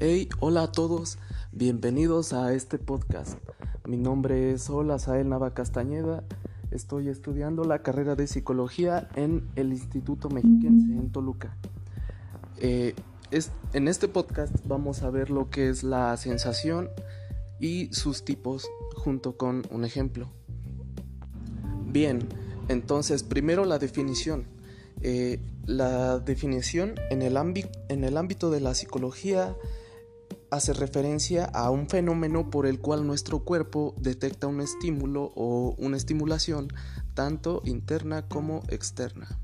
Hey, hola a todos, bienvenidos a este podcast. Mi nombre es Hola Sael Nava Castañeda, estoy estudiando la carrera de psicología en el Instituto Mexiquense en Toluca. Eh, en este podcast vamos a ver lo que es la sensación y sus tipos junto con un ejemplo. Bien, entonces primero la definición. Eh, la definición en el, en el ámbito de la psicología hace referencia a un fenómeno por el cual nuestro cuerpo detecta un estímulo o una estimulación tanto interna como externa.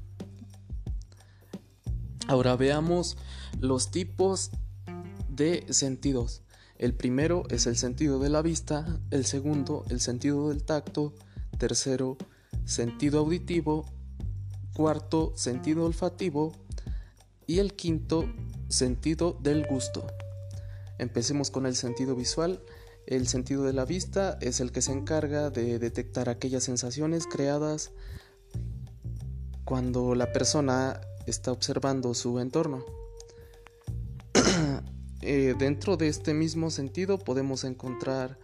Ahora veamos los tipos de sentidos. El primero es el sentido de la vista, el segundo el sentido del tacto, tercero sentido auditivo, cuarto sentido olfativo y el quinto sentido del gusto. Empecemos con el sentido visual. El sentido de la vista es el que se encarga de detectar aquellas sensaciones creadas cuando la persona está observando su entorno. Eh, dentro de este mismo sentido podemos encontrar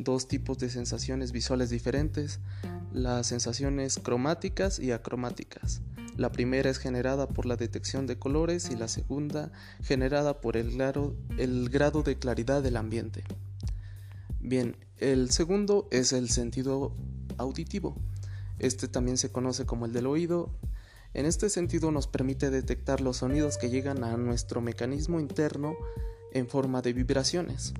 dos tipos de sensaciones visuales diferentes, las sensaciones cromáticas y acromáticas. La primera es generada por la detección de colores y la segunda generada por el grado, el grado de claridad del ambiente. Bien, el segundo es el sentido auditivo. Este también se conoce como el del oído. En este sentido nos permite detectar los sonidos que llegan a nuestro mecanismo interno en forma de vibraciones.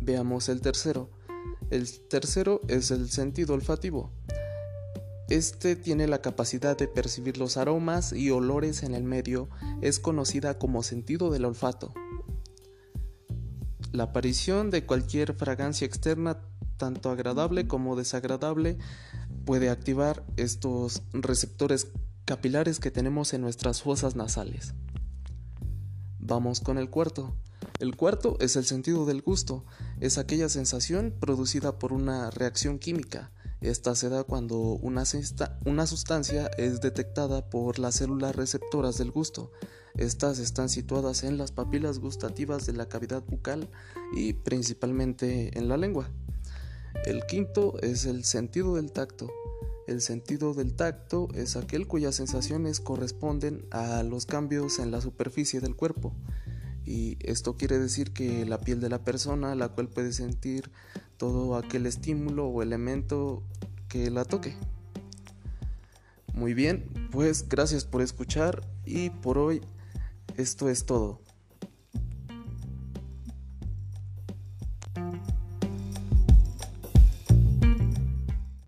Veamos el tercero. El tercero es el sentido olfativo. Este tiene la capacidad de percibir los aromas y olores en el medio, es conocida como sentido del olfato. La aparición de cualquier fragancia externa, tanto agradable como desagradable, puede activar estos receptores capilares que tenemos en nuestras fosas nasales. Vamos con el cuarto. El cuarto es el sentido del gusto, es aquella sensación producida por una reacción química esta se da cuando una, una sustancia es detectada por las células receptoras del gusto. Estas están situadas en las papilas gustativas de la cavidad bucal y principalmente en la lengua. El quinto es el sentido del tacto. El sentido del tacto es aquel cuyas sensaciones corresponden a los cambios en la superficie del cuerpo. Y esto quiere decir que la piel de la persona, la cual puede sentir todo aquel estímulo o elemento que la toque. Muy bien, pues gracias por escuchar y por hoy esto es todo.